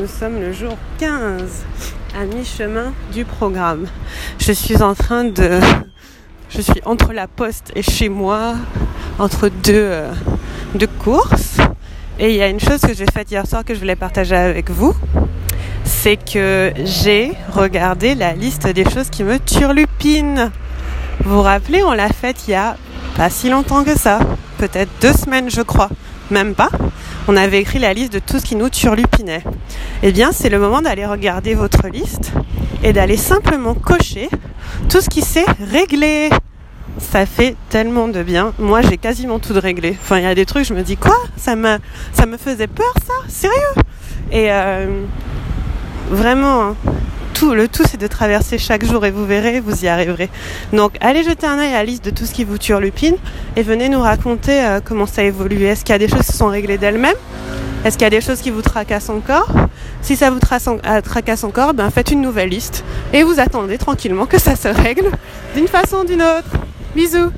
nous sommes le jour 15, à mi-chemin du programme. Je suis en train de... Je suis entre la poste et chez moi, entre deux, euh, deux courses. Et il y a une chose que j'ai faite hier soir que je voulais partager avec vous. C'est que j'ai regardé la liste des choses qui me turlupinent. Vous vous rappelez, on l'a faite il y a pas si longtemps que ça. Peut-être deux semaines, je crois. Même pas on avait écrit la liste de tout ce qui nous turlupinait. Eh bien, c'est le moment d'aller regarder votre liste et d'aller simplement cocher tout ce qui s'est réglé. Ça fait tellement de bien. Moi, j'ai quasiment tout de réglé. Enfin, il y a des trucs, je me dis quoi? Ça me, faisait peur, ça? Sérieux? Et euh, vraiment, hein, le tout, c'est de traverser chaque jour et vous verrez, vous y arriverez. Donc, allez jeter un œil à la liste de tout ce qui vous turlupine et venez nous raconter euh, comment ça évolue. Est-ce qu'il y a des choses qui sont réglées d'elles-mêmes? Est-ce qu'il y a des choses qui vous tracassent encore? Si ça vous euh, tracasse encore, ben faites une nouvelle liste et vous attendez tranquillement que ça se règle d'une façon ou d'une autre. Bisous